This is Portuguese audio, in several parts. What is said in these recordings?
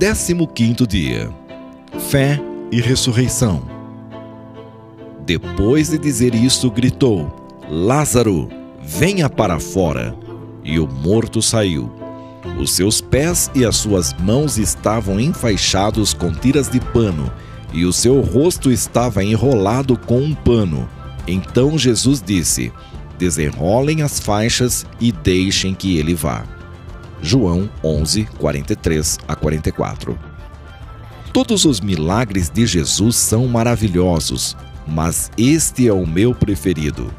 15 dia Fé e ressurreição. Depois de dizer isso, gritou: Lázaro, venha para fora. E o morto saiu. Os seus pés e as suas mãos estavam enfaixados com tiras de pano, e o seu rosto estava enrolado com um pano. Então Jesus disse: Desenrolem as faixas e deixem que ele vá. João 11, 43 a 44. Todos os milagres de Jesus são maravilhosos, mas este é o meu preferido,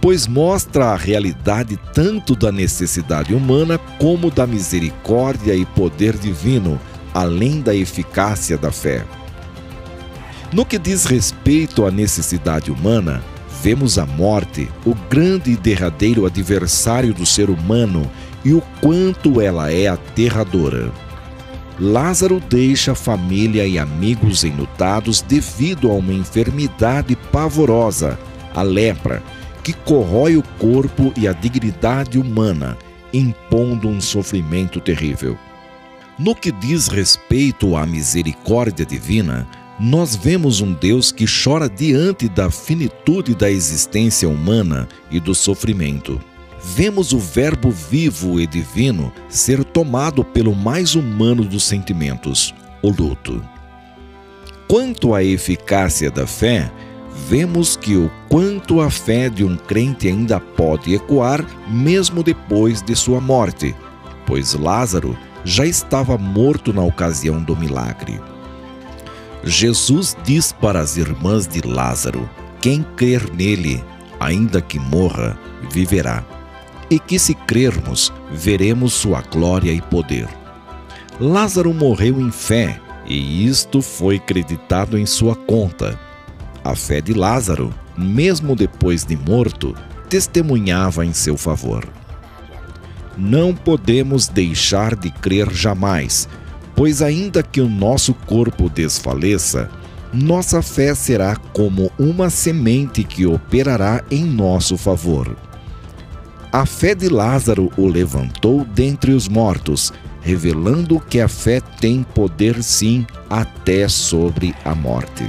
pois mostra a realidade tanto da necessidade humana como da misericórdia e poder divino, além da eficácia da fé. No que diz respeito à necessidade humana, vemos a morte, o grande e derradeiro adversário do ser humano e o quanto ela é aterradora. Lázaro deixa família e amigos enlutados devido a uma enfermidade pavorosa, a lepra, que corrói o corpo e a dignidade humana, impondo um sofrimento terrível. No que diz respeito à misericórdia divina, nós vemos um Deus que chora diante da finitude da existência humana e do sofrimento vemos o Verbo vivo e divino ser tomado pelo mais humano dos sentimentos, o luto. Quanto à eficácia da fé, vemos que o quanto a fé de um crente ainda pode ecoar mesmo depois de sua morte, pois Lázaro já estava morto na ocasião do milagre. Jesus diz para as irmãs de Lázaro: Quem crer nele, ainda que morra, viverá e que, se crermos, veremos sua glória e poder. Lázaro morreu em fé, e isto foi creditado em sua conta. A fé de Lázaro, mesmo depois de morto, testemunhava em seu favor. Não podemos deixar de crer jamais, pois, ainda que o nosso corpo desfaleça, nossa fé será como uma semente que operará em nosso favor. A fé de Lázaro o levantou dentre os mortos, revelando que a fé tem poder sim até sobre a morte.